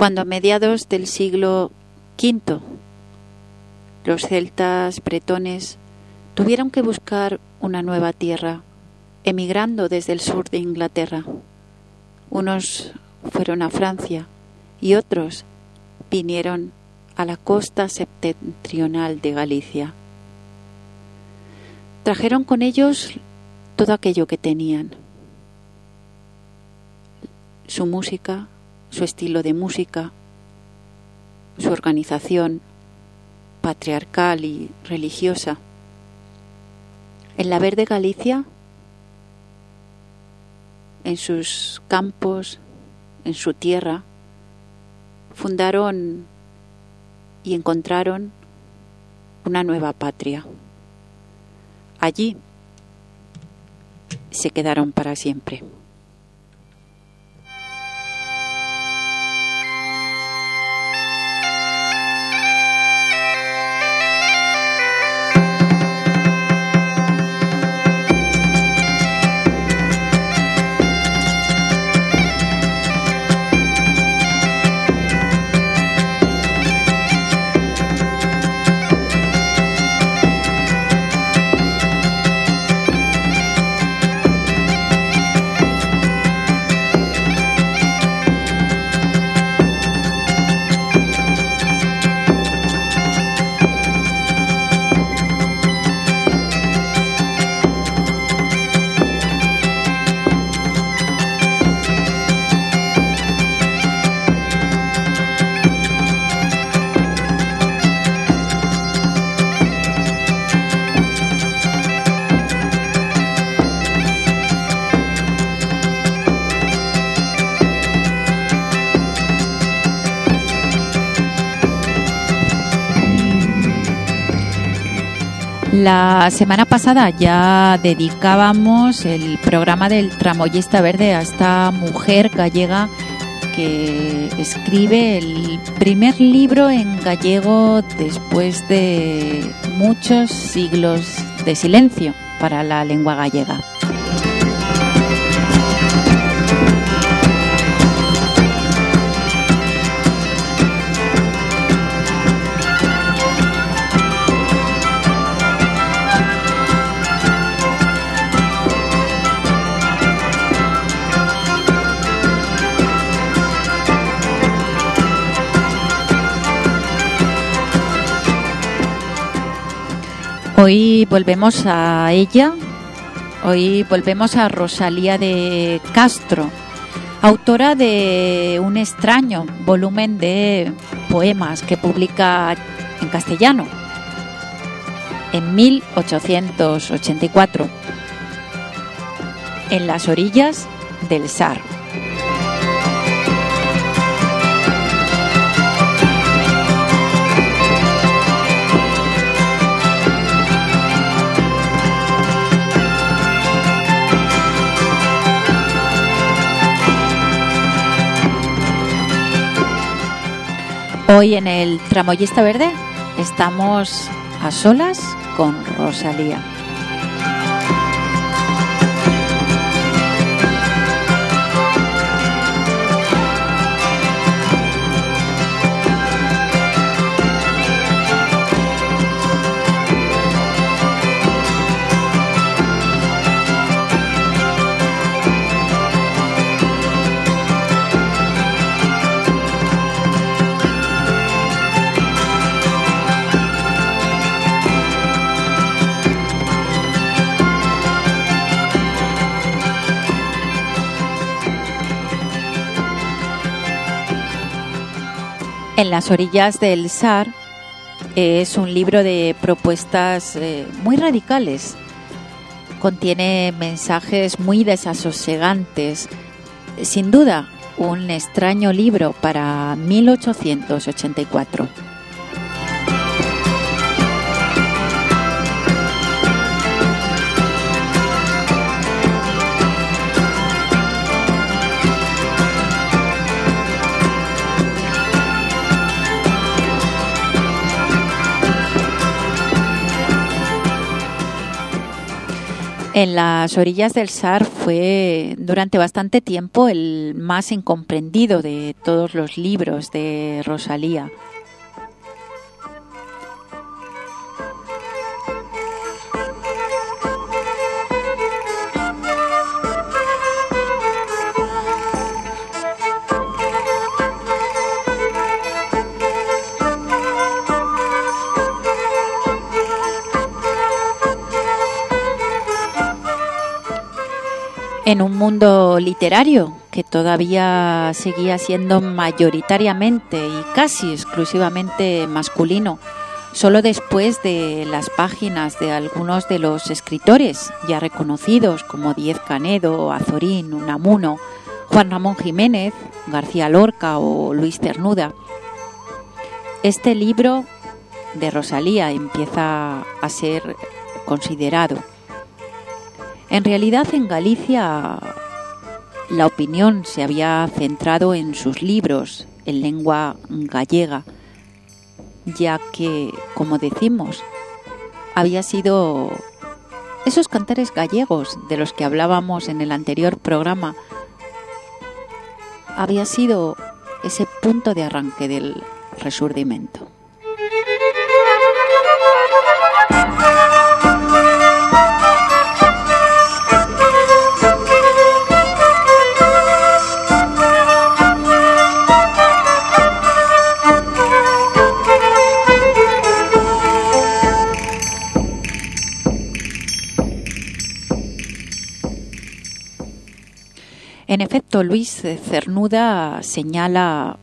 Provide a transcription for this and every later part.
cuando a mediados del siglo V los celtas bretones tuvieron que buscar una nueva tierra, emigrando desde el sur de Inglaterra. Unos fueron a Francia y otros vinieron a la costa septentrional de Galicia. Trajeron con ellos todo aquello que tenían, su música, su estilo de música, su organización patriarcal y religiosa. En la verde Galicia, en sus campos, en su tierra, fundaron y encontraron una nueva patria. Allí se quedaron para siempre. La semana pasada ya dedicábamos el programa del tramoyista verde a esta mujer gallega que escribe el primer libro en gallego después de muchos siglos de silencio para la lengua gallega. Hoy volvemos a ella, hoy volvemos a Rosalía de Castro, autora de un extraño volumen de poemas que publica en castellano en 1884, en las orillas del Sar. Hoy en el Tramoyista Verde estamos a solas con Rosalía. En las orillas del Sar es un libro de propuestas eh, muy radicales. Contiene mensajes muy desasosegantes. Sin duda, un extraño libro para 1884. En las orillas del Sar fue durante bastante tiempo el más incomprendido de todos los libros de Rosalía. En un mundo literario que todavía seguía siendo mayoritariamente y casi exclusivamente masculino, solo después de las páginas de algunos de los escritores ya reconocidos como Diez Canedo, Azorín, Unamuno, Juan Ramón Jiménez, García Lorca o Luis Cernuda. Este libro de Rosalía empieza a ser considerado en realidad en Galicia la opinión se había centrado en sus libros en lengua gallega, ya que, como decimos, había sido esos cantares gallegos de los que hablábamos en el anterior programa, había sido ese punto de arranque del resurdimento. En efecto, Luis Cernuda señala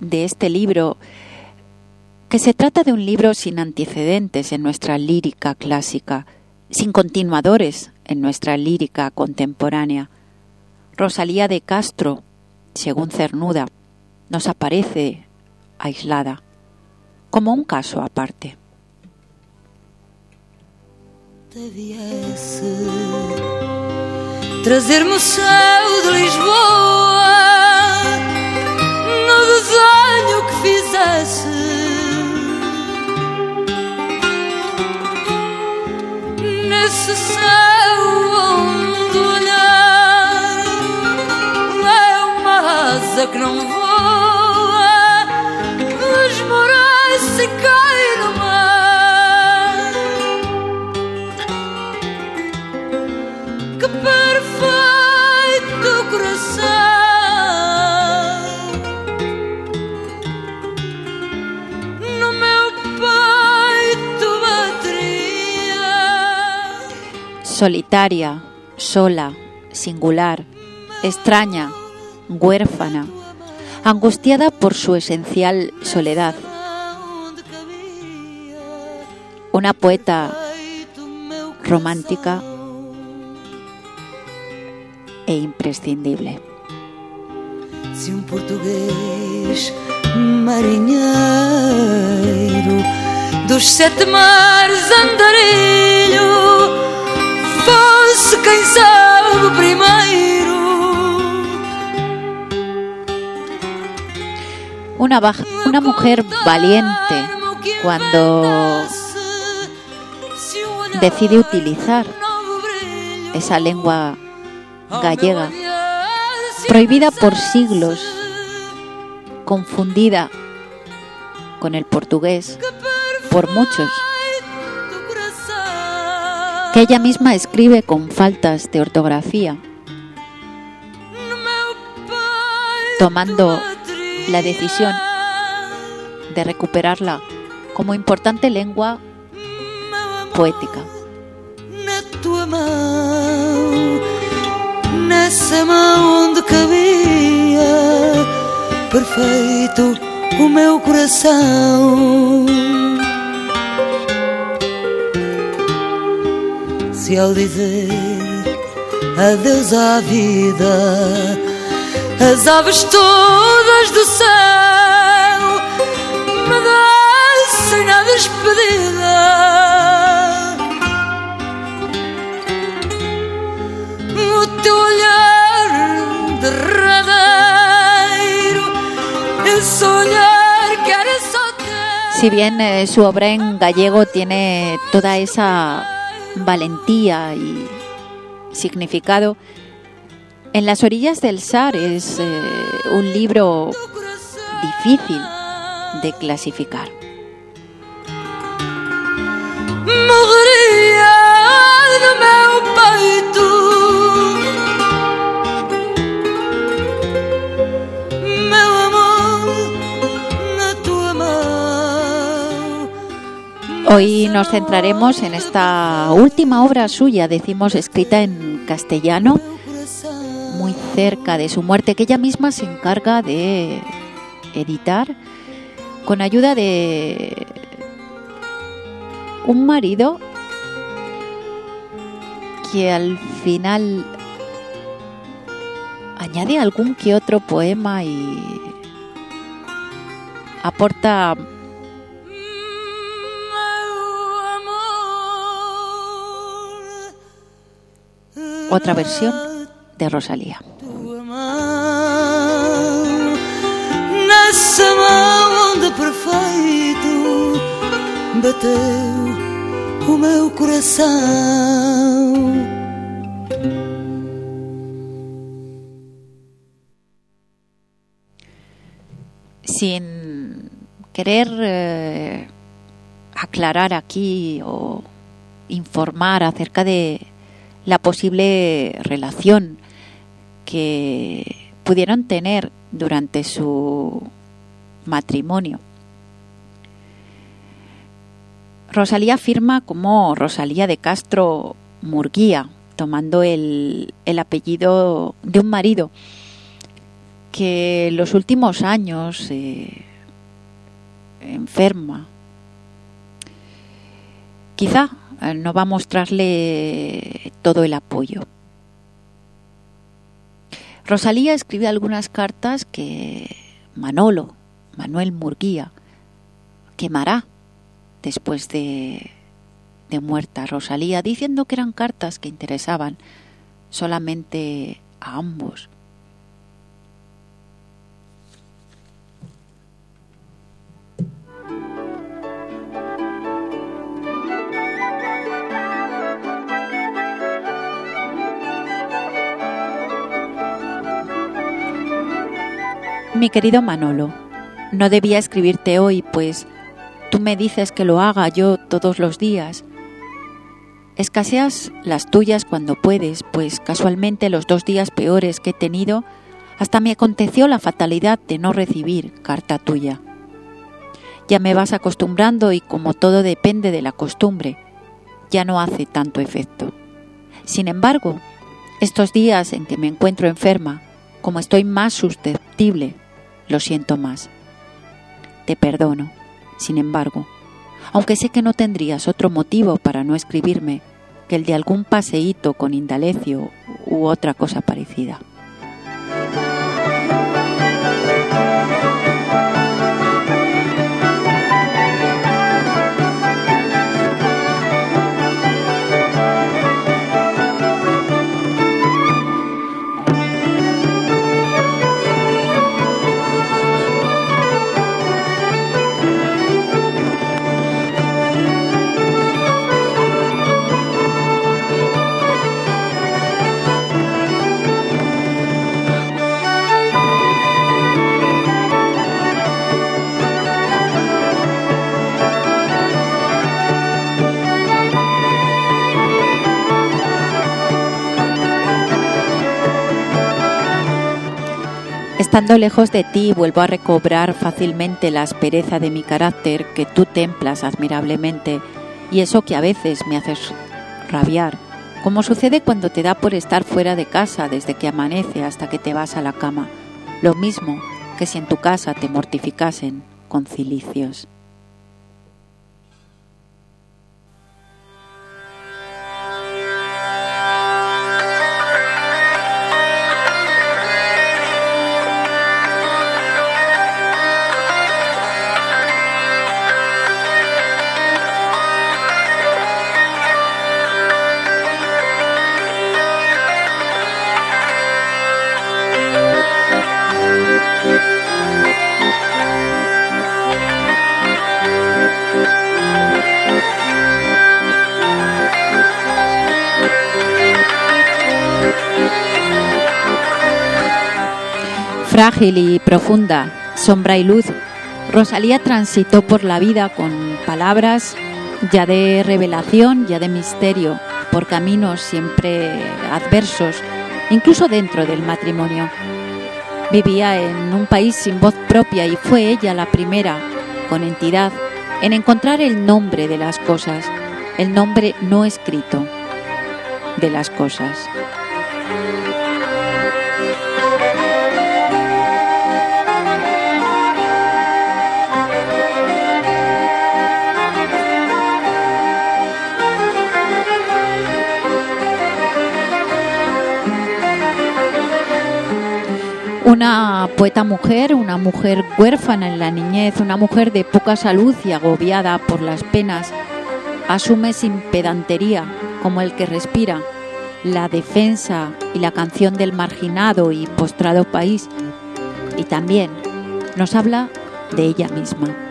de este libro que se trata de un libro sin antecedentes en nuestra lírica clásica, sin continuadores en nuestra lírica contemporánea. Rosalía de Castro, según Cernuda, nos aparece aislada, como un caso aparte. Trazer-me o céu de Lisboa no desenho que fizesse. Nesse céu onde olhar é uma asa que não voa, solitaria, sola, singular, extraña, huérfana, angustiada por su esencial soledad. Una poeta romántica e imprescindible. Si un portugués marinheiro dos sete mares andarilho fosse quem sabe primeiro. Una, una mujer valiente cuando decide utilizar esa lengua gallega, prohibida por siglos, confundida con el portugués por muchos que ella misma escribe con faltas de ortografía, tomando la decisión de recuperarla como importante lengua poética. Se ao dizer adeus à vida, as aves todas do céu me descem a despedida. O teu olhar derradeiro, esse olhar que era só Si bien eh, su obra en gallego tiene toda esa valentía y significado, En las orillas del Sar es eh, un libro difícil de clasificar. Hoy nos centraremos en esta última obra suya, decimos escrita en castellano, muy cerca de su muerte, que ella misma se encarga de editar con ayuda de un marido que al final añade algún que otro poema y aporta otra versión de Rosalía. Bateu o meu coração sin querer eh, aclarar aquí o informar acerca de la posible relación que pudieron tener durante su matrimonio. Rosalía firma como Rosalía de Castro Murguía, tomando el, el apellido de un marido que los últimos años eh, enferma. Quizá no va a mostrarle todo el apoyo. Rosalía escribe algunas cartas que Manolo, Manuel Murguía, quemará después de, de muerta Rosalía, diciendo que eran cartas que interesaban solamente a ambos. Mi querido Manolo, no debía escribirte hoy, pues tú me dices que lo haga yo todos los días. Escaseas las tuyas cuando puedes, pues casualmente los dos días peores que he tenido, hasta me aconteció la fatalidad de no recibir carta tuya. Ya me vas acostumbrando y como todo depende de la costumbre, ya no hace tanto efecto. Sin embargo, estos días en que me encuentro enferma, como estoy más susceptible, lo siento más. Te perdono, sin embargo, aunque sé que no tendrías otro motivo para no escribirme que el de algún paseíto con Indalecio u otra cosa parecida. Estando lejos de ti vuelvo a recobrar fácilmente la aspereza de mi carácter que tú templas admirablemente y eso que a veces me haces rabiar, como sucede cuando te da por estar fuera de casa desde que amanece hasta que te vas a la cama, lo mismo que si en tu casa te mortificasen con cilicios. Frágil y profunda, sombra y luz, Rosalía transitó por la vida con palabras ya de revelación, ya de misterio, por caminos siempre adversos, incluso dentro del matrimonio. Vivía en un país sin voz propia y fue ella la primera, con entidad, en encontrar el nombre de las cosas, el nombre no escrito de las cosas. Una poeta mujer, una mujer huérfana en la niñez, una mujer de poca salud y agobiada por las penas, asume sin pedantería, como el que respira, la defensa y la canción del marginado y postrado país. Y también nos habla de ella misma.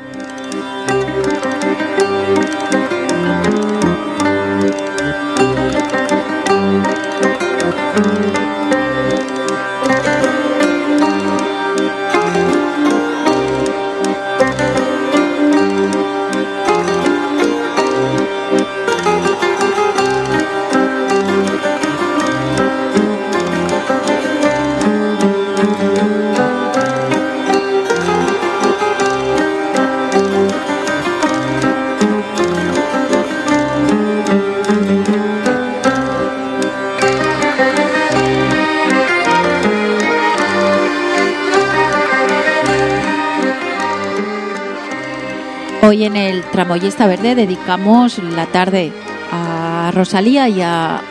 Hoy en el Tramoyista Verde dedicamos la tarde a Rosalía y a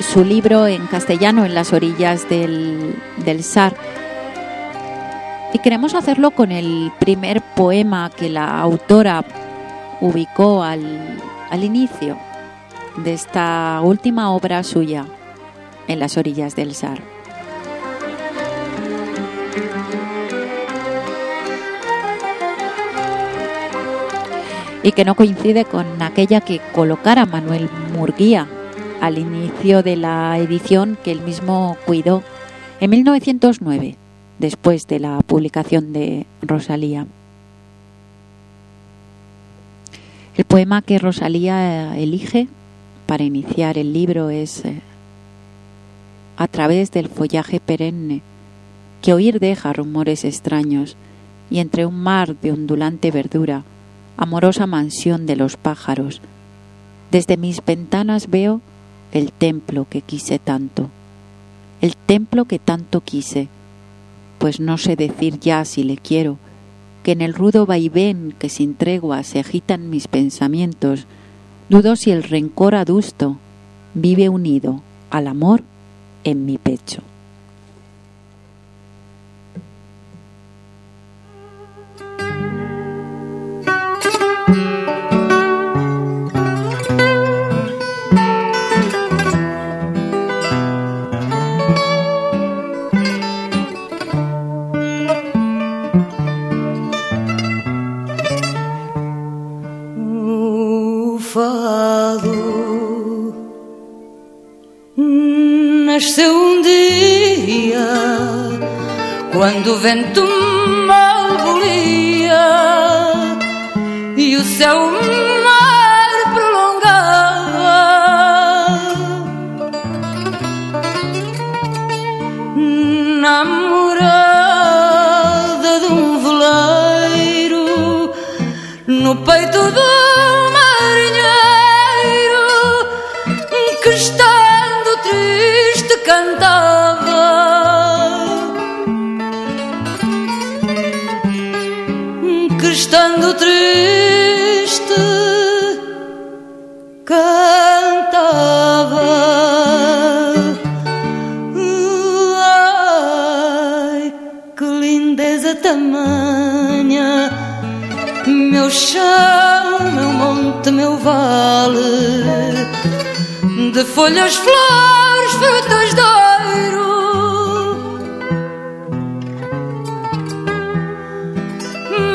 su libro en castellano en las orillas del, Sar. Y queremos hacerlo con el primer poema que la autora ubicó al, al inicio de esta última obra suya en las orillas del Sar. Y que no coincide con aquella que colocara Manuel Murguía al inicio de la edición que él mismo cuidó en 1909, después de la publicación de Rosalía. El poema que Rosalía elige para iniciar el libro es eh, A través del follaje perenne, que oír deja rumores extraños, y entre un mar de ondulante verdura, amorosa mansión de los pájaros. Desde mis ventanas veo el templo que quise tanto, el templo que tanto quise, pues no sé decir ya si le quiero, que en el rudo vaivén que sin tregua se agitan mis pensamientos, dudo si el rencor adusto vive unido al amor en mi pecho. Fado nasceu um dia quando o vento mal meu chão, meu monte, meu vale de folhas, flores, frutas de ouro.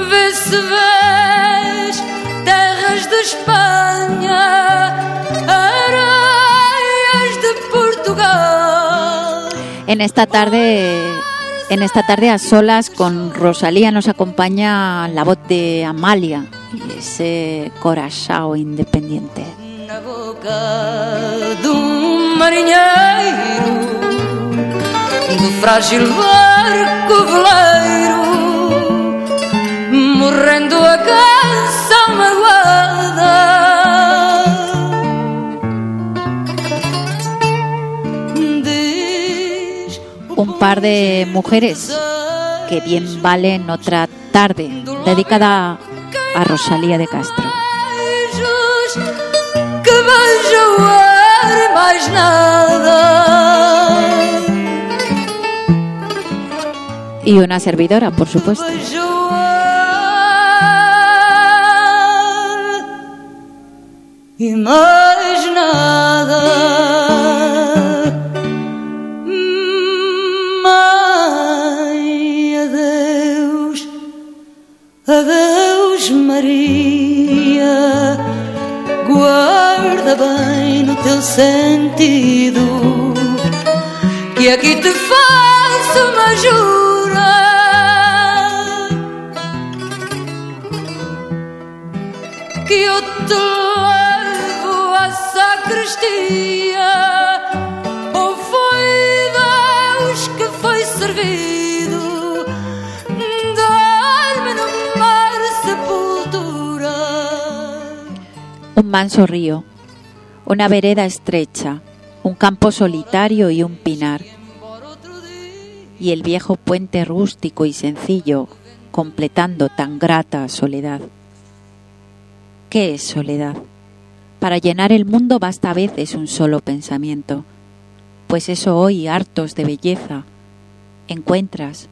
Vê se vês terras de Espanha, areias de Portugal. En esta tarde En esta tarde a solas con Rosalía nos acompaña la voz de Amalia y ese corazao independiente. Na boca do marinheiro Do frágil barco veleiro Morrendo a canção magoada Un par de mujeres que bien valen otra tarde dedicada a Rosalía de Castro. Y una servidora, por supuesto. Beijam o bem no teu sentido Que aqui te faço uma jura. Que eu te levo à sacristia Ou foi Deus que foi servido Dar-me no mar sepultura. Un manso río, una vereda estrecha, un campo solitario y un pinar, y el viejo puente rústico y sencillo completando tan grata soledad. ¿Qué es soledad? Para llenar el mundo basta a veces un solo pensamiento, pues eso hoy, hartos de belleza, encuentras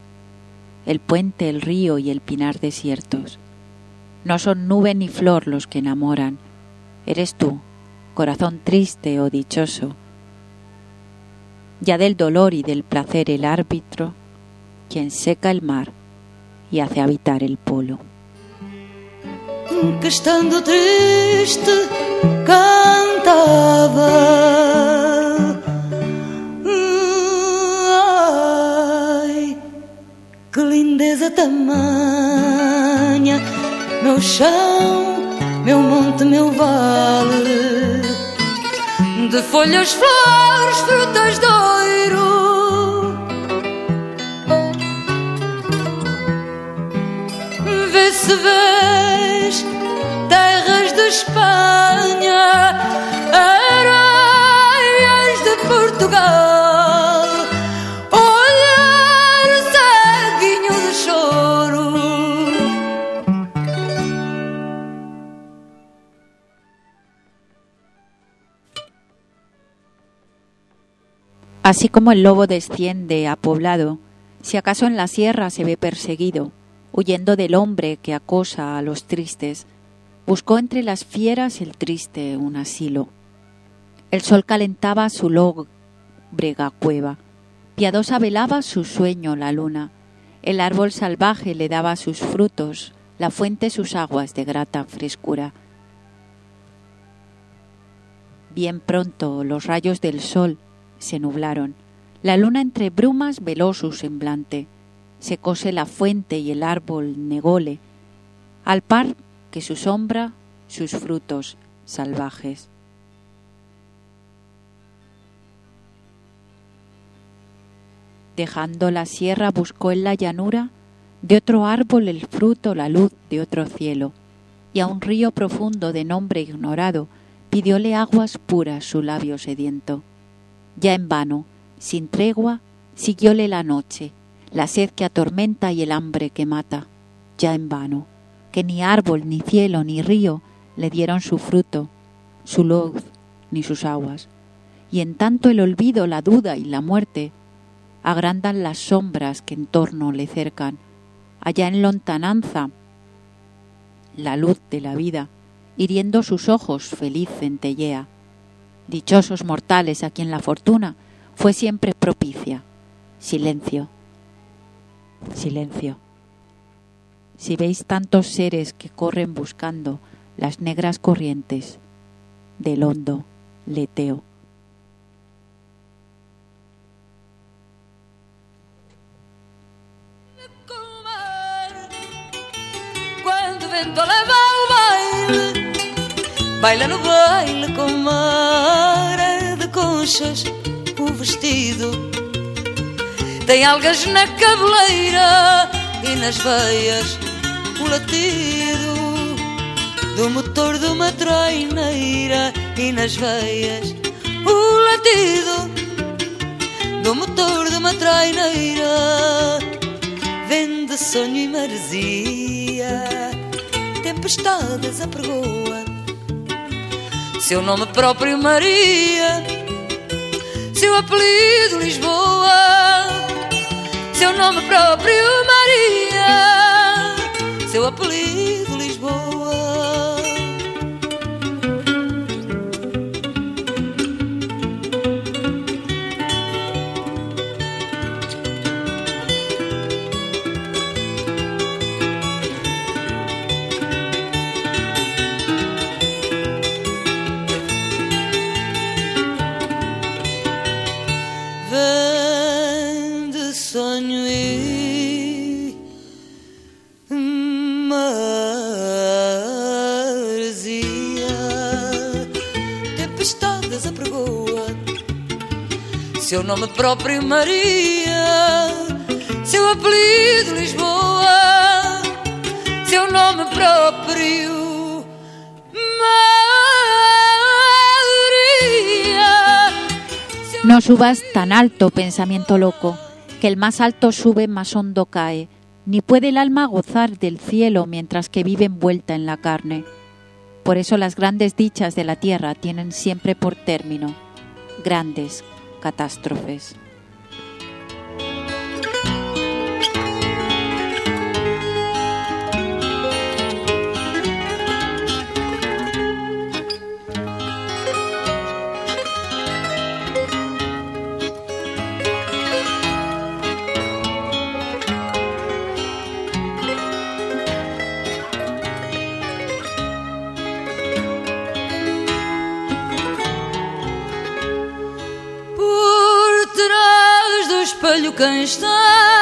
el puente, el río y el pinar desiertos. No son nube ni flor los que enamoran, eres tú, corazón triste o dichoso, ya del dolor y del placer el árbitro, quien seca el mar y hace habitar el polo. que estando triste cantava. Ai, que lindeza tamanha, meu chão, meu monte, meu vale, de folhas, flores, frutas de ouro. Vê se vês terras de Espanha, areias de Portugal, Así como el lobo desciende a poblado, si acaso en la sierra se ve perseguido, huyendo del hombre que acosa a los tristes, buscó entre las fieras el triste un asilo. El sol calentaba su lóbrega cueva, piadosa velaba su sueño la luna, el árbol salvaje le daba sus frutos, la fuente sus aguas de grata frescura. Bien pronto los rayos del sol se nublaron, la luna entre brumas veló su semblante, secóse la fuente y el árbol nególe, al par que su sombra sus frutos salvajes. Dejando la sierra buscó en la llanura de otro árbol el fruto, la luz de otro cielo, y a un río profundo de nombre ignorado pidióle aguas puras su labio sediento. Ya en vano, sin tregua, siguióle la noche, la sed que atormenta y el hambre que mata. Ya en vano, que ni árbol, ni cielo, ni río le dieron su fruto, su luz, ni sus aguas. Y en tanto el olvido, la duda y la muerte agrandan las sombras que en torno le cercan. Allá en lontananza, la luz de la vida, hiriendo sus ojos, feliz centellea dichosos mortales a quien la fortuna fue siempre propicia. Silencio, silencio. Si veis tantos seres que corren buscando las negras corrientes del hondo leteo. Cuando Baila no baile com mara de conchas o vestido. Tem algas na cabeleira e nas veias o latido. Do motor de uma traineira e nas veias o latido. Do motor de uma traineira Vende sonho e maresia. Tempestades apregoa Seu nome próprio Maria. Seu apelido Lisboa. Seu nome próprio Maria. Seu apelido Seu nome próprio Maria. Seu apelido Lisboa Seu nome próprio Maria. Seu No subas tan alto, pensamiento loco, que el más alto sube, más hondo cae, ni puede el alma gozar del cielo mientras que vive envuelta en la carne. Por eso las grandes dichas de la tierra tienen siempre por término grandes catástrofes. Espelho quem está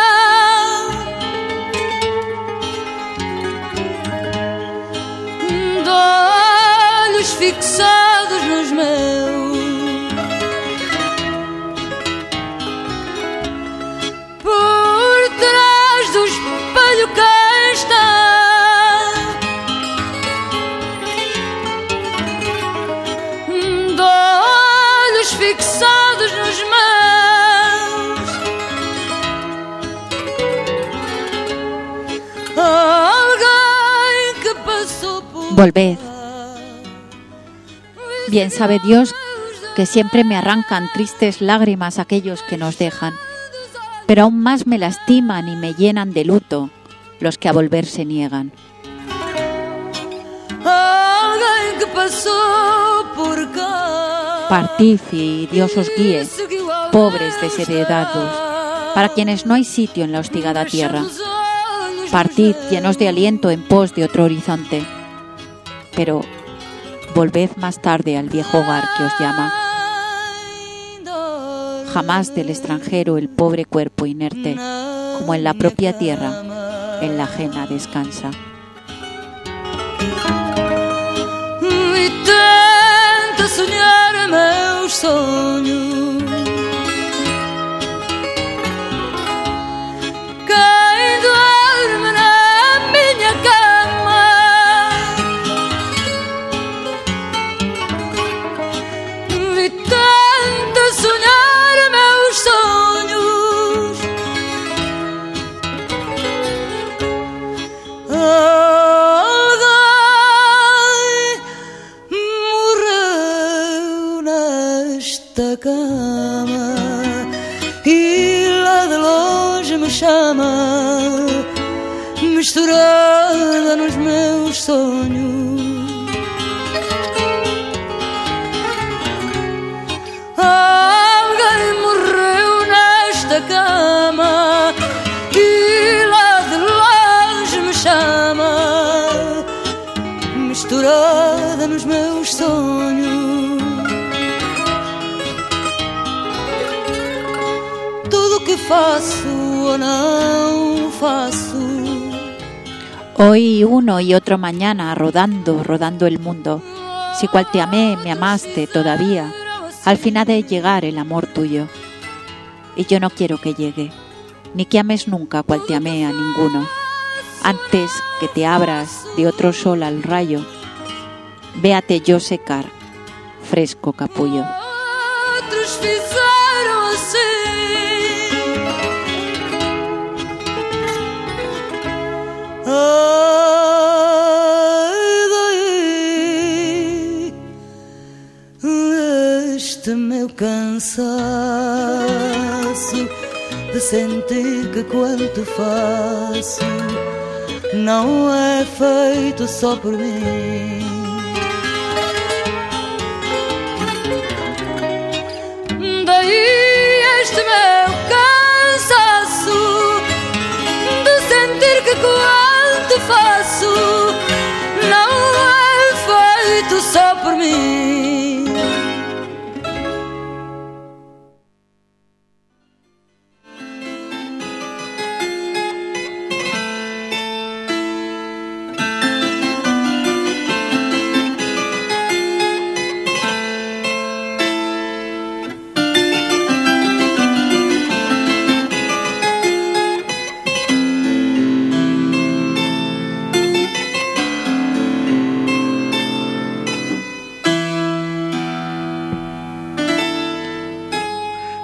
Volved. Bien sabe Dios que siempre me arrancan tristes lágrimas aquellos que nos dejan, pero aún más me lastiman y me llenan de luto los que a volver se niegan. Que por. Partid y Dios os guíe, pobres desheredados, para quienes no hay sitio en la hostigada tierra. Partid llenos de aliento en pos de otro horizonte. Pero volved más tarde al viejo hogar que os llama. Jamás del extranjero el pobre cuerpo inerte, como en la propia tierra, en la ajena descansa. Meus sonhos. Misturada nos meus sonhos. Alguém morreu nesta cama e lá de longe me chama, misturada nos meus sonhos. Tudo que faço ou não faço Hoy uno y otro mañana, rodando, rodando el mundo. Si cual te amé, me amaste todavía, al fin ha de llegar el amor tuyo. Y yo no quiero que llegue, ni que ames nunca cual te amé a ninguno. Antes que te abras de otro sol al rayo, véate yo secar, fresco capullo. Ai, daí, este meu cansaço de sentir que quanto faço não é feito só por mim. Daí este meu por mim.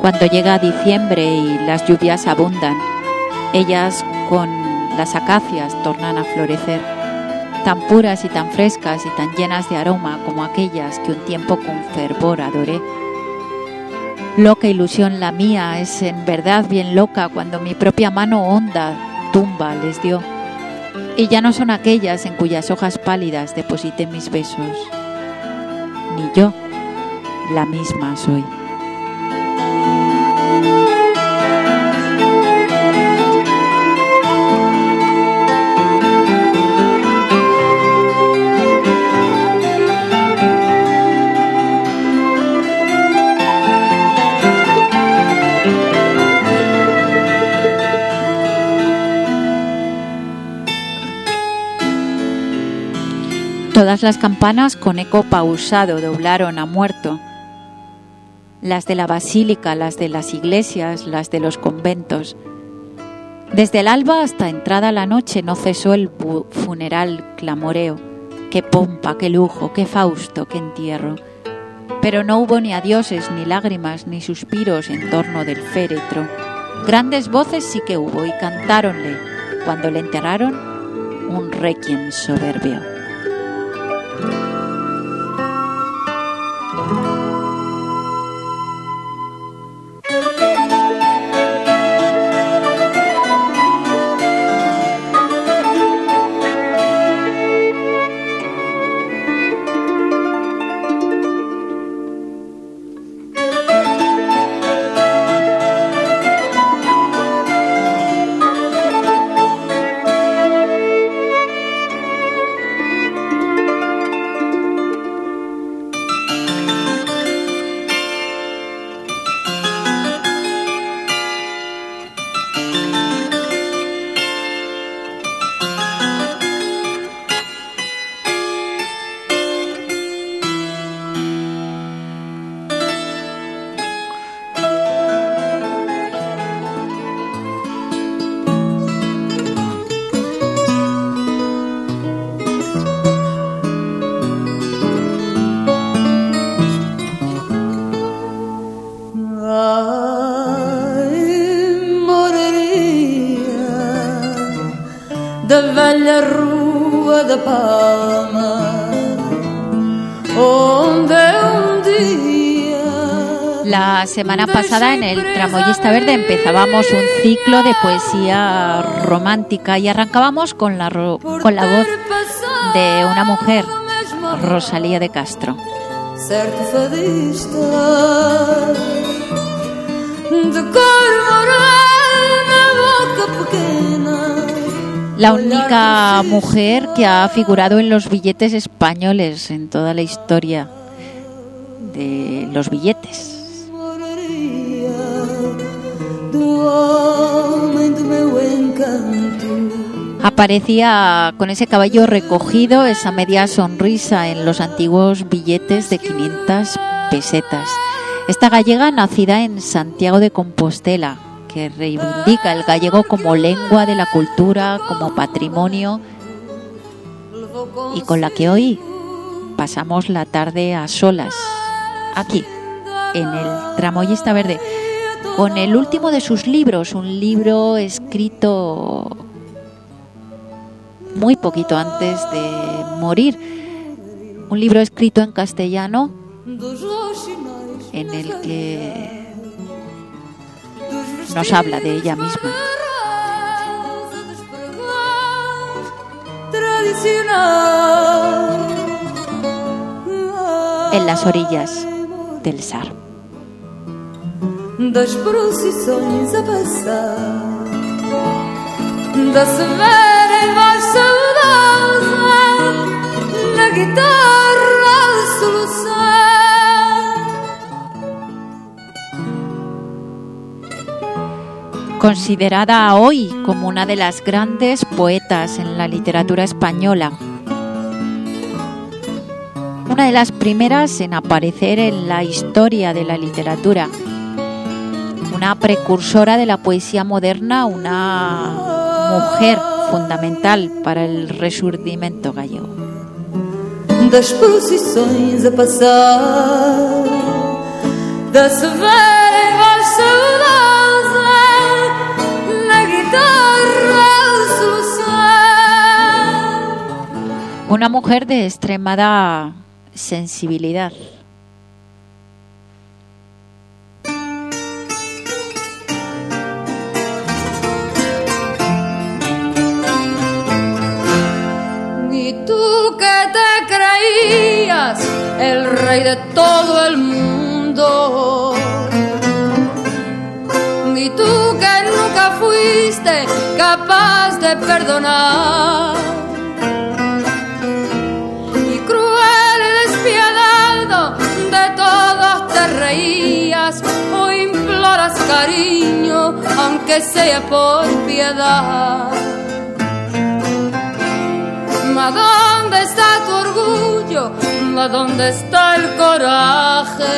Cuando llega diciembre y las lluvias abundan, ellas con las acacias tornan a florecer, tan puras y tan frescas y tan llenas de aroma como aquellas que un tiempo con fervor adoré. Loca ilusión la mía, es en verdad bien loca cuando mi propia mano honda tumba les dio. Y ya no son aquellas en cuyas hojas pálidas deposité mis besos. Ni yo, la misma soy. Las campanas con eco pausado doblaron a muerto. Las de la basílica, las de las iglesias, las de los conventos. Desde el alba hasta entrada la noche no cesó el funeral clamoreo. Qué pompa, qué lujo, qué fausto, qué entierro. Pero no hubo ni adioses, ni lágrimas, ni suspiros en torno del féretro. Grandes voces sí que hubo y cantáronle, cuando le enterraron, un requiem soberbio. La semana pasada en el Tramoyista Verde empezábamos un ciclo de poesía romántica y arrancábamos con la, ro- con la voz de una mujer, Rosalía de Castro. La única mujer que ha figurado en los billetes españoles en toda la historia de los billetes. Aparecía con ese caballo recogido, esa media sonrisa en los antiguos billetes de 500 pesetas. Esta gallega nacida en Santiago de Compostela, que reivindica el gallego como lengua de la cultura, como patrimonio, y con la que hoy pasamos la tarde a solas, aquí, en el Tramoyista Verde, con el último de sus libros, un libro escrito muy poquito antes de morir, un libro escrito en castellano en el que nos habla de ella misma. En las orillas del Sar. Guitarra. Considerada hoy como una de las grandes poetas en la literatura española, una de las primeras en aparecer en la historia de la literatura, una precursora de la poesía moderna, una mujer fundamental para el resurgimiento gallego. Das procissões a passar, da severa voz saudosa, na guitarra a soluçar. Una mujer de extremada sensibilidad. Tú que te creías el rey de todo el mundo. Y tú que nunca fuiste capaz de perdonar. Y cruel y despiadado de todos te reías o imploras cariño, aunque sea por piedad. ¿A dónde está tu orgullo? ¿A dónde está el coraje?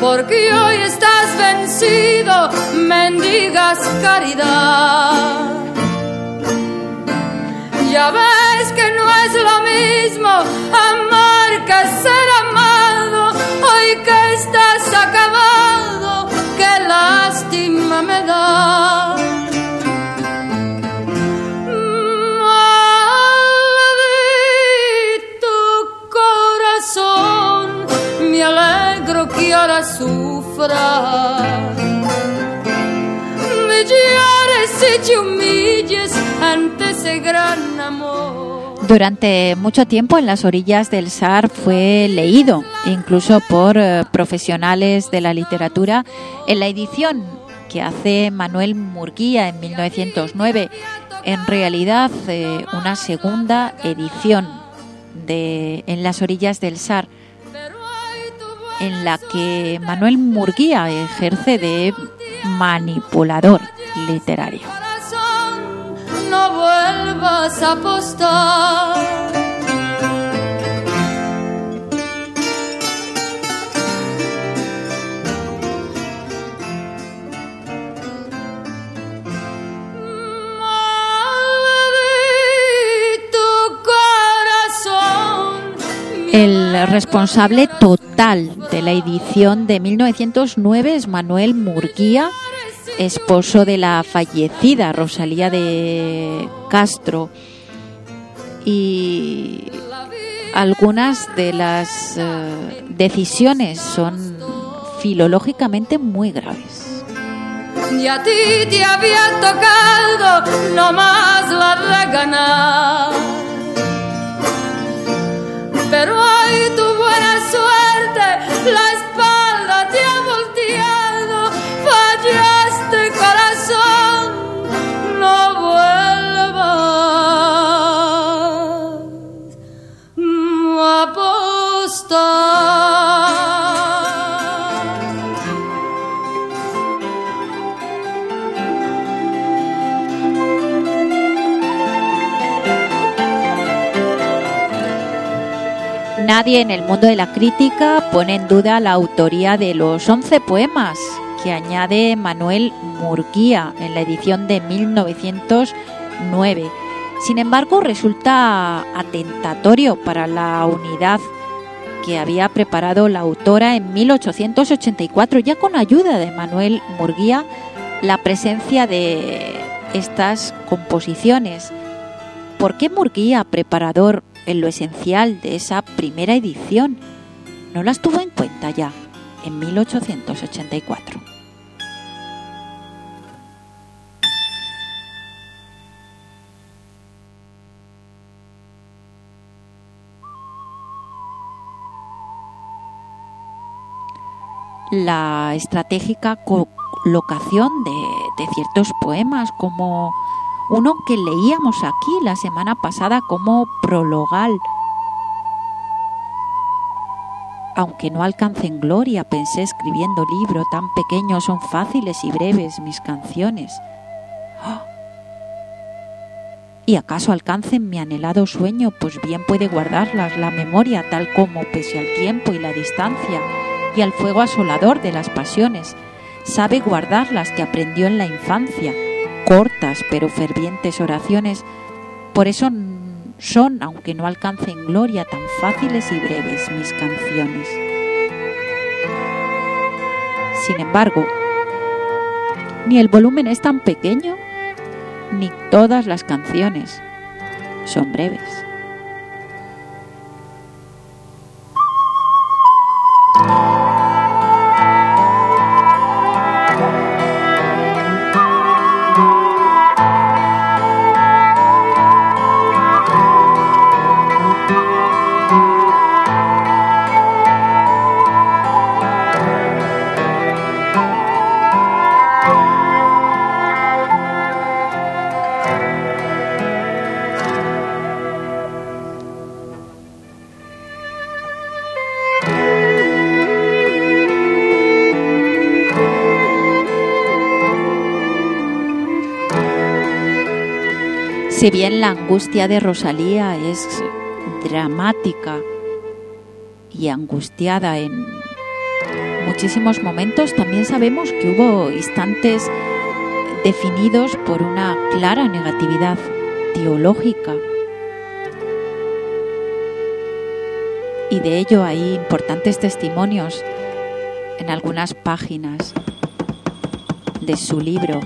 Porque hoy estás vencido, mendigas caridad. Ya ves que no es lo mismo amar que ser amado. Hoy que estás acabado, qué lástima me da. Y humilles ante ese gran amor. Durante mucho tiempo en las orillas del Sar fue leído, incluso por eh, profesionales de la literatura, en la edición que hace Manuel Murguía en 1909. En realidad, eh, una segunda edición de En las orillas del Sar, en la que Manuel Murguía ejerce de manipulador literario. El responsable total de la edición de 1909 es Manuel Murguía, esposo de la fallecida Rosalía de Castro. Y algunas de las eh, decisiones son filológicamente muy graves. Y a ti te había tocado la. Pero hoy tu buena suerte, la espalda te ha volteado. Fallaste Nadie en el mundo de la crítica pone en duda la autoría de los 11 poemas que añade Manuel Murguía en la edición de 1909. Sin embargo, resulta atentatorio para la unidad que había preparado la autora en 1884, ya con ayuda de Manuel Murguía, la presencia de estas composiciones. ¿Por qué Murguía, preparador en lo esencial de esa primera edición, no las tuvo en cuenta ya en 1884? la estratégica colocación de, ciertos poemas, como uno que leíamos aquí la semana pasada como prologal. Aunque no alcancen gloria, pensé escribiendo libro tan pequeño, son fáciles y breves mis canciones. ¡Ah! ¿Y acaso alcancen mi anhelado sueño? Pues bien puede guardarlas la memoria tal como, pese al tiempo y la distancia, y al fuego asolador de las pasiones. Sabe guardar las que aprendió en la infancia, cortas pero fervientes oraciones. Por eso son, aunque no alcancen gloria, tan fáciles y breves mis canciones. Sin embargo, ni el volumen es tan pequeño, ni todas las canciones son breves. Bien la angustia de Rosalía es dramática y angustiada en muchísimos momentos, también sabemos que hubo instantes definidos por una clara negatividad teológica. Y de ello hay importantes testimonios en algunas páginas de su libro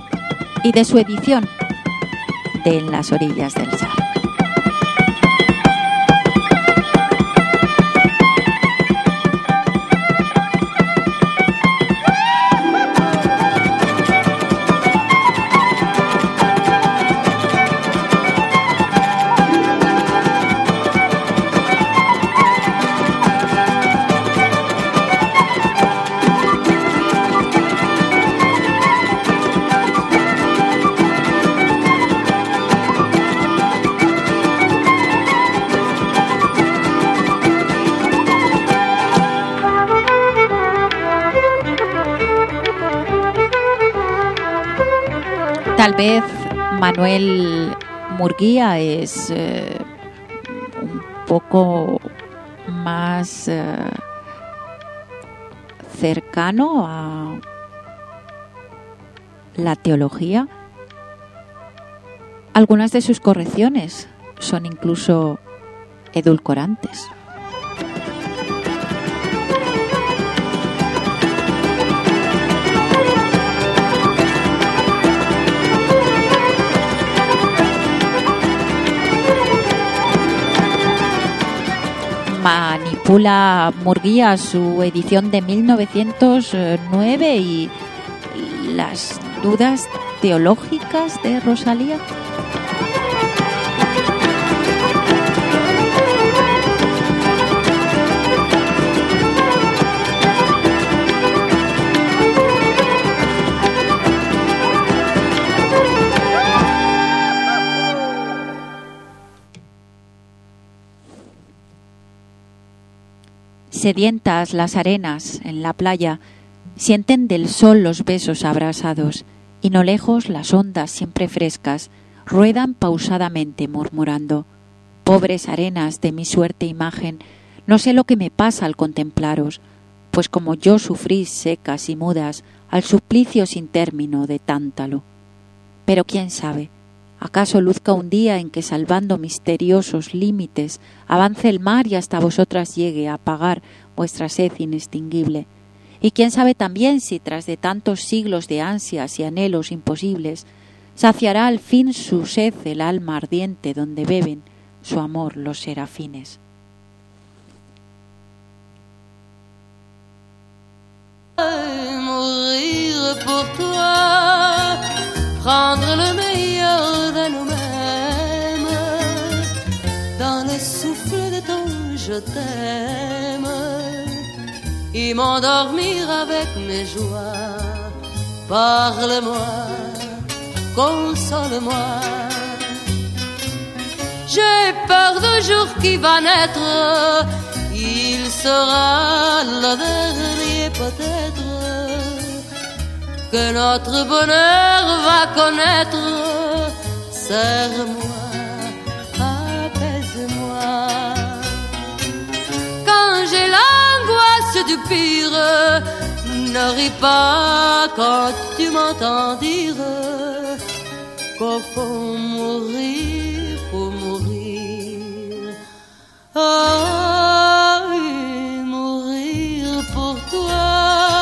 y de su edición en las orillas del Sar. Manuel Murguía es eh, un poco más eh, cercano a la teología. Algunas de sus correcciones son incluso edulcorantes. Manipula Murguía su edición de 1909 y las dudas teológicas de Rosalía. Sedientas las arenas en la playa, sienten del sol los besos abrasados, y no lejos las ondas siempre frescas ruedan pausadamente murmurando. Pobres arenas de mi suerte imagen, No sé lo que me pasa al contemplaros, pues como yo sufrís secas y mudas al suplicio sin término de Tántalo. Pero quién sabe, acaso luzca un día en que salvando misteriosos límites avance el mar y hasta vosotras llegue a apagar vuestra sed inextinguible. Y quién sabe también si tras de tantos siglos de ansias y anhelos imposibles saciará al fin su sed el alma ardiente donde beben su amor los serafines. Prendre le meilleur de nous-mêmes, dans le souffle de ton je t'aime, et m'endormir avec mes joies. Parle-moi, console-moi. J'ai peur du jour qui va naître, il sera le dernier peut-être que notre bonheur va connaître. Serre-moi, apaise-moi. Quand j'ai l'angoisse du pire, ne ris pas quand tu m'entends dire qu'au faut mourir, faut mourir. Ah, mourir pour toi,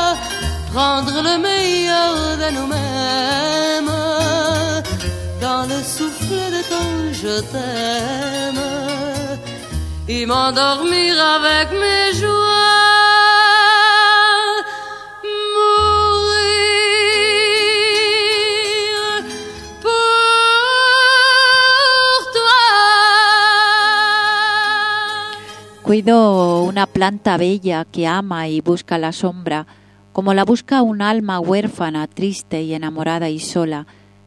prendre le meilleur de nous-mêmes, dans le souffle de ton je t'aime, et m'endormir avec mes joies. Cuido una planta bella que ama y busca la sombra, como la busca un alma huérfana, triste y enamorada y sola,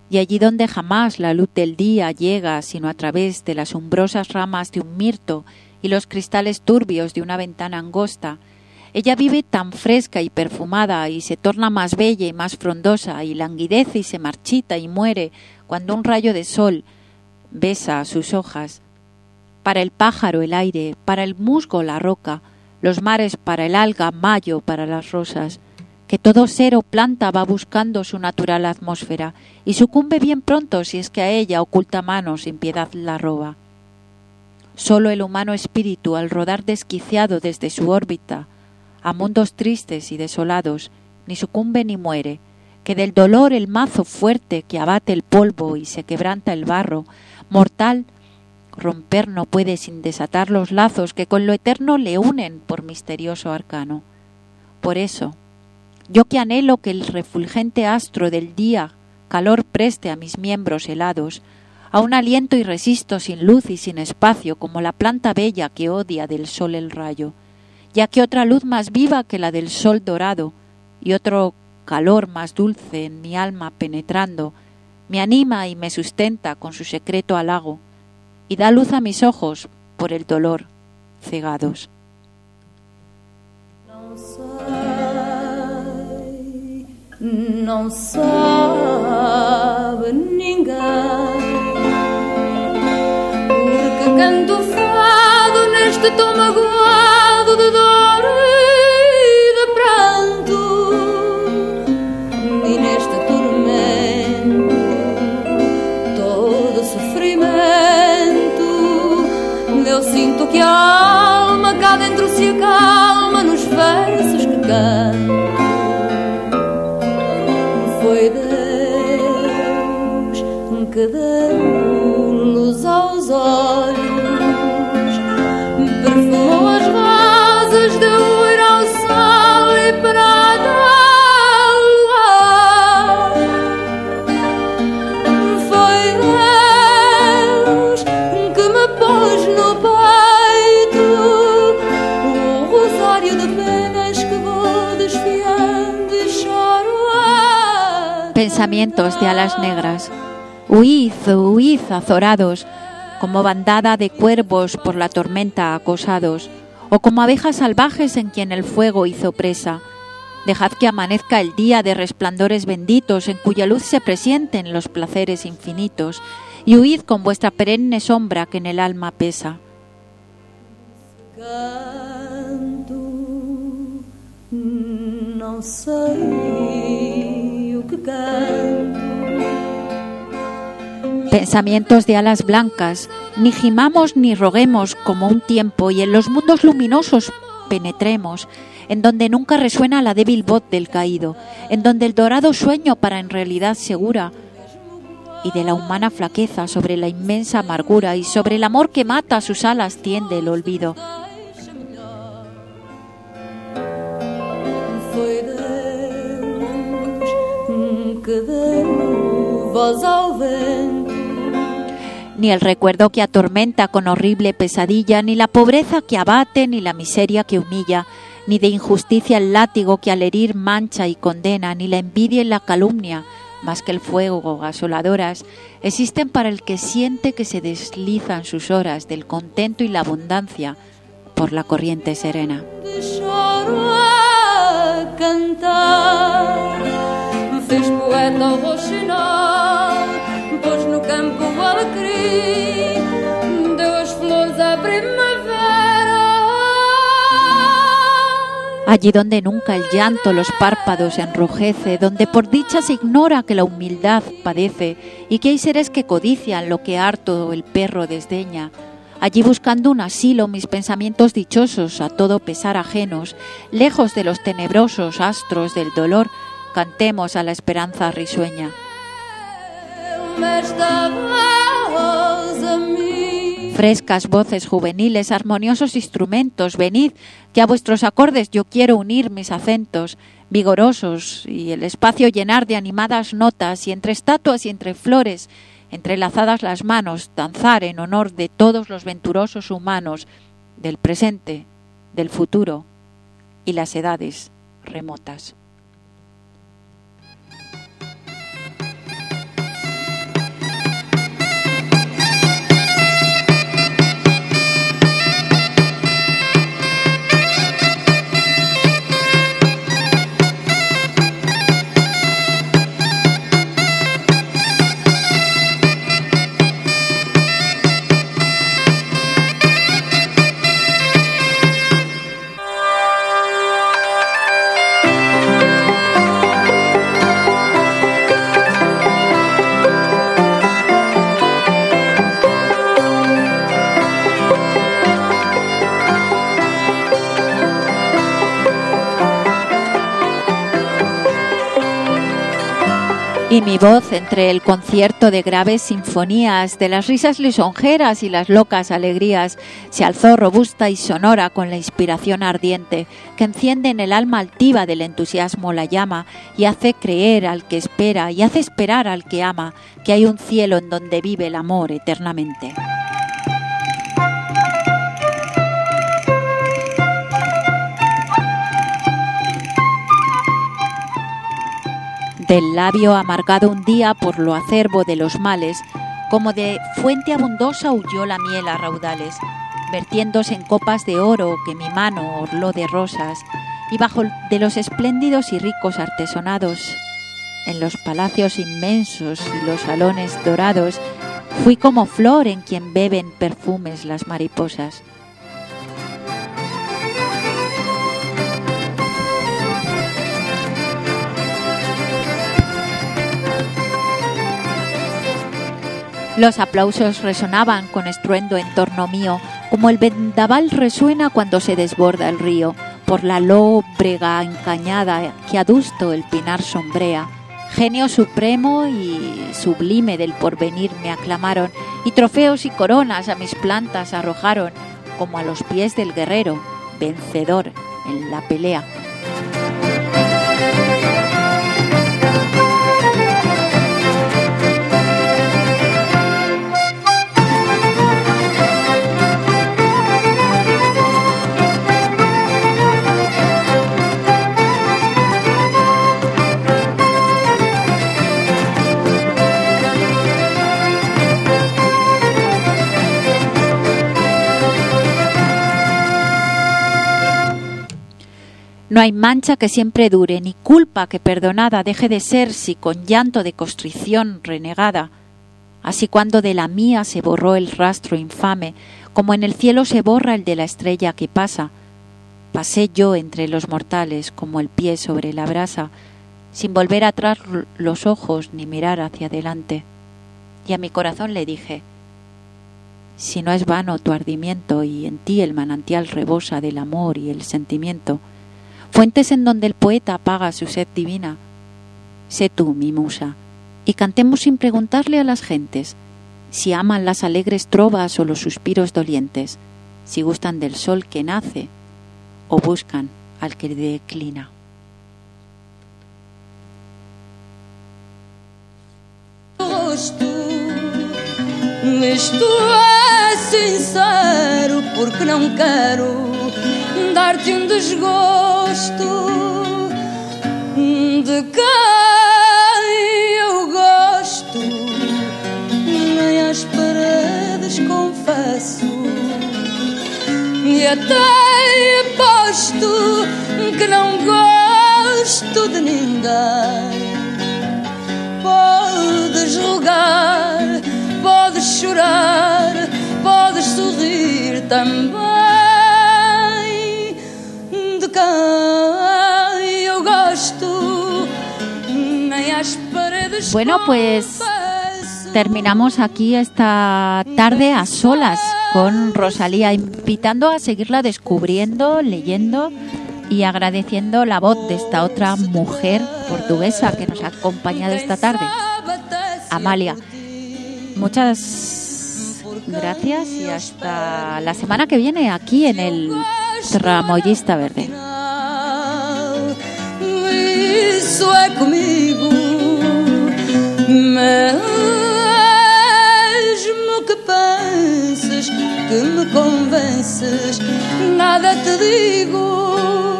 y allí donde jamás la luz del día llega sino a través de las umbrosas ramas de un mirto y los cristales turbios de una ventana angosta, ella vive tan fresca y perfumada y se torna más bella y más frondosa y languidece y se marchita y muere cuando un rayo de sol besa sus hojas. Para el pájaro el aire, para el musgo la roca, los mares para el alga, mayo para las rosas, que todo ser o planta va buscando su natural atmósfera y sucumbe bien pronto si es que a ella oculta mano sin piedad la roba. Solo el humano espíritu, al rodar desquiciado desde su órbita, a mundos tristes y desolados, ni sucumbe ni muere, que del dolor el mazo fuerte que abate el polvo y se quebranta el barro, mortal romper no puede sin desatar los lazos que con lo eterno le unen por misterioso arcano. Por eso, yo que anhelo que el refulgente astro del día calor preste a mis miembros helados, a un aliento y resisto sin luz y sin espacio como la planta bella que odia del sol el rayo, ya que otra luz más viva que la del sol dorado y otro calor más dulce en mi alma penetrando, me anima y me sustenta con su secreto halago, y da luz a mis ojos por el dolor cegados. Não sabe ninguém. Porque canto fado neste tom magoado de dor e de pranto. E neste tormento, todo sofrimento. Eu sinto que a alma cá dentro se acalma nos versos que canto. Pensamientos de alas negras. Huid, huid, azorados, como bandada de cuervos por la tormenta acosados, o como abejas salvajes en quien el fuego hizo presa. Dejad que amanezca el día de resplandores benditos, en cuya luz se presienten los placeres infinitos, y huid con vuestra perenne sombra que en el alma pesa. Canto, não sei o que canto. Pensamientos de alas blancas, ni gimamos ni roguemos como un tiempo y en los mundos luminosos penetremos, en donde nunca resuena la débil voz del caído, en donde el dorado sueño para en realidad segura, y de la humana flaqueza sobre la inmensa amargura y sobre el amor que mata sus alas tiende el olvido. Que vento. Ni el recuerdo que atormenta con horrible pesadilla, ni la pobreza que abate, ni la miseria que humilla, ni de injusticia el látigo que al herir mancha y condena, ni la envidia y la calumnia, más que el fuego asoladoras, existen para el que siente que se deslizan sus horas del contento y la abundancia por la corriente serena. cantar. No. Allí donde nunca el llanto los párpados enrojece, donde por dicha se ignora que la humildad padece y que hay seres que codician lo que harto el perro desdeña. Allí buscando un asilo mis pensamientos dichosos a todo pesar ajenos, lejos de los tenebrosos astros del dolor, cantemos a la esperanza risueña. Frescas voces juveniles, armoniosos instrumentos, venid, que a vuestros acordes yo quiero unir mis acentos, vigorosos, y el espacio llenar de animadas notas, y entre estatuas y entre flores, entrelazadas las manos, danzar en honor de todos los venturosos humanos, del presente, del futuro y las edades remotas. Mi voz entre el concierto de graves sinfonías, de las risas lisonjeras y las locas alegrías, se alzó robusta y sonora con la inspiración ardiente que enciende en el alma altiva del entusiasmo la llama y hace creer al que espera y hace esperar al que ama que hay un cielo en donde vive el amor eternamente. Del labio amargado un día por lo acerbo de los males, como de fuente abundosa huyó la miel a raudales, vertiéndose en copas de oro que mi mano orló de rosas, y bajo de los espléndidos y ricos artesonados, en los palacios inmensos y los salones dorados, fui como flor en quien beben perfumes las mariposas. Los aplausos resonaban con estruendo en torno mío, como el vendaval resuena cuando se desborda el río, por la lóbrega encañada que adusto el pinar sombrea. Genio supremo y sublime del porvenir me aclamaron, y trofeos y coronas a mis plantas arrojaron, como a los pies del guerrero, vencedor en la pelea. No hay mancha que siempre dure, ni culpa que perdonada deje de ser si con llanto de constrición renegada. Así cuando de la mía se borró el rastro infame, como en el cielo se borra el de la estrella que pasa, pasé yo entre los mortales como el pie sobre la brasa, sin volver atrás los ojos ni mirar hacia adelante. Y a mi corazón le dije, si no es vano tu ardimiento y en ti el manantial rebosa del amor y el sentimiento, fuentes en donde el poeta apaga su sed divina, sé tú mi musa, y cantemos sin preguntarle a las gentes, si aman las alegres trovas o los suspiros dolientes, si gustan del sol que nace o buscan al que declina. Isto é sincero porque não quero dar-te um desgosto de quem eu gosto as paredes, confesso. E até aposto que não gosto de ninguém. Podes rogar, podes chorar, podes sorrir também. De quem eu gosto, nem as paredes. Bueno, pues terminamos aquí esta tarde a solas con Rosalía, invitando a seguirla descubriendo, leyendo y agradeciendo la voz de esta otra mujer portuguesa que nos ha acompañado esta tarde, Amalia. Muchas gracias y hasta la semana que viene aquí en el Tramoyista Verde. que me convences, nada te digo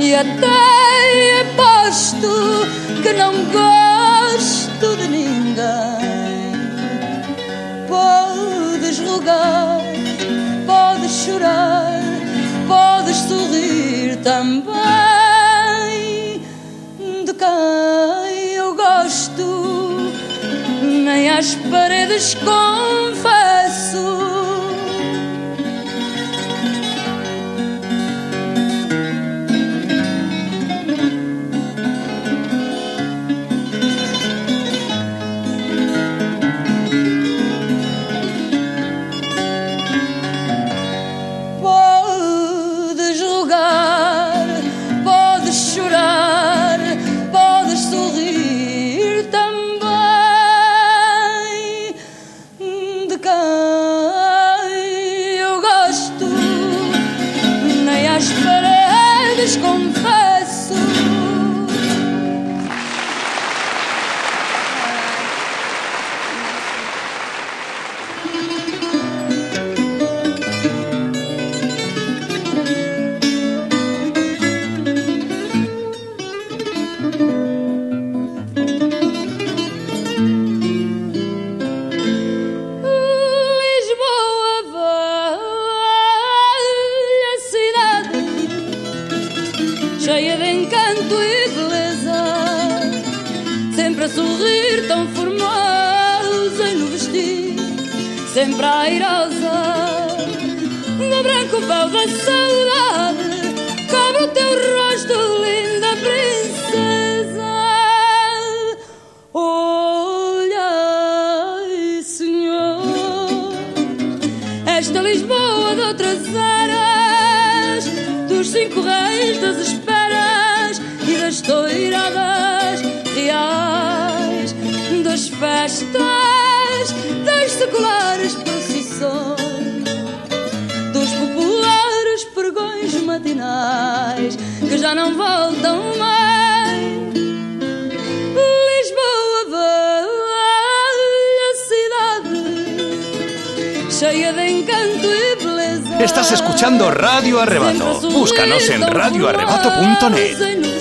e até aposto que não gosto de ninguém. Podes rogar, podes chorar, podes sorrir também de quem eu gosto, nem às paredes confesso. Beleza.